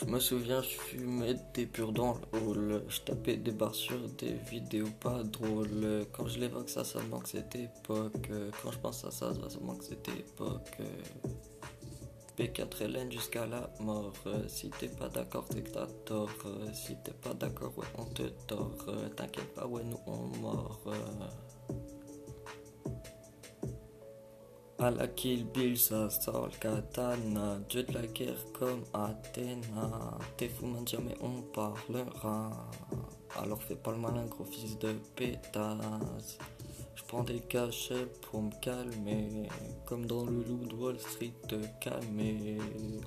Je me souviens, je fumais des hall. Je tapais des barres sur des vidéos pas drôles. Quand je l'évoque, ça, ça me manque cette époque. Quand je pense à ça, ça, me manque cette époque. P4LN jusqu'à la mort. Si t'es pas d'accord, c'est que t'as tort. Si t'es pas d'accord, ouais, on te tord. T'inquiète pas, ouais, nous on mord. À Kill Bill, ça sort le katana. Dieu de la guerre comme Athéna. T'es fou, man, jamais on parlera. Alors fais pas le malin, gros fils de pétasse. Je prends des cachets pour me calmer. Comme dans le loup de Wall Street, calmer.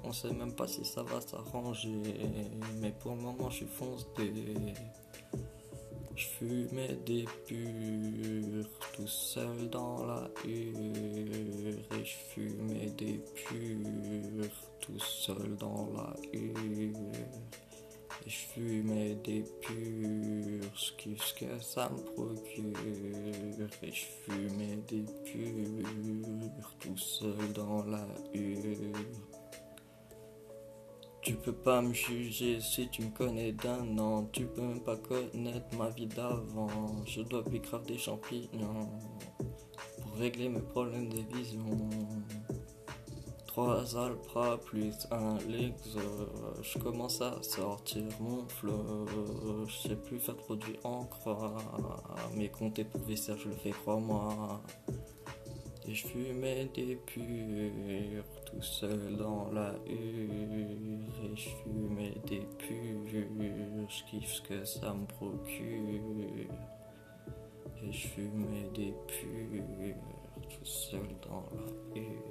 On sait même pas si ça va s'arranger. Mais pour le moment, je suis foncé. Je fumais des purs tout seul dans la et je fumais des purs tout seul dans la hure et je fumais des purs ce que ça me procure? Et je fumais des purs tout seul dans la hure tu peux pas me juger si tu me connais d'un an. Tu peux même pas connaître ma vie d'avant. Je dois grave des champignons régler mes problèmes de vision. Trois Alpra plus un Lexo. Je commence à sortir mon flow. Je sais plus faire de produits en croix. Mais compter pour vaisselle, je le fais, crois-moi. Et je fumais des purs tout seul dans la hure. Et je fumais des purs, je kiffe ce que ça me procure. Et je fumais des purs tout seul dans la hure.